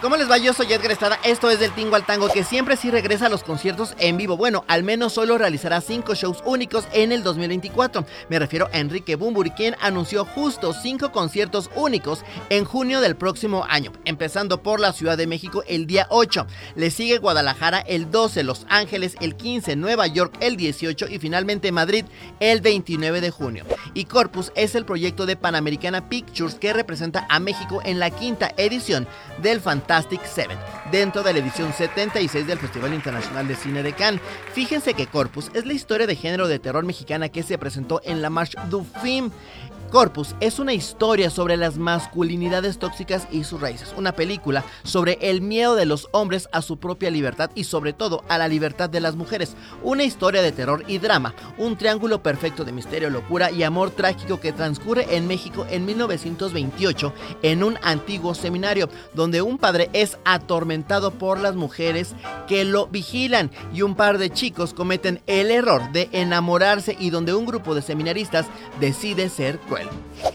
¿Cómo les va? Yo soy Edgar Estrada, esto es del Tingo al Tango, que siempre sí regresa a los conciertos en vivo. Bueno, al menos solo realizará cinco shows únicos en el 2024. Me refiero a Enrique Bumburi, quien anunció justo cinco conciertos únicos en junio del próximo año, empezando por la Ciudad de México el día 8. Le sigue Guadalajara el 12, Los Ángeles el 15, Nueva York el 18 y finalmente Madrid el 29 de junio. Y Corpus es el proyecto de Panamericana Pictures que representa a México en la quinta edición del Fantástico Fantastic Seven, dentro de la edición 76 del Festival Internacional de Cine de Cannes. Fíjense que Corpus es la historia de género de terror mexicana que se presentó en la Marche du Film Corpus es una historia sobre las masculinidades tóxicas y sus raíces, una película sobre el miedo de los hombres a su propia libertad y sobre todo a la libertad de las mujeres, una historia de terror y drama, un triángulo perfecto de misterio, locura y amor trágico que transcurre en México en 1928 en un antiguo seminario donde un padre es atormentado por las mujeres que lo vigilan y un par de chicos cometen el error de enamorarse y donde un grupo de seminaristas decide ser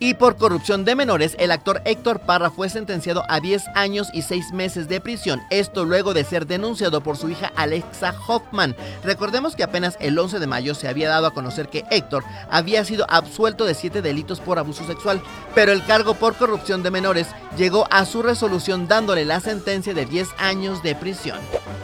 Y por corrupción de menores, el actor Héctor Parra fue sentenciado a 10 años y 6 meses de prisión, esto luego de ser denunciado por su hija Alexa Hoffman. Recordemos que apenas el 11 de mayo se había dado a conocer que Héctor había sido absuelto de 7 delitos por abuso sexual, pero el cargo por corrupción de menores llegó a su resolución dándole la sentencia de 10 años de prisión.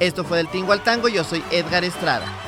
Esto fue del Tingo al Tango, yo soy Edgar Estrada.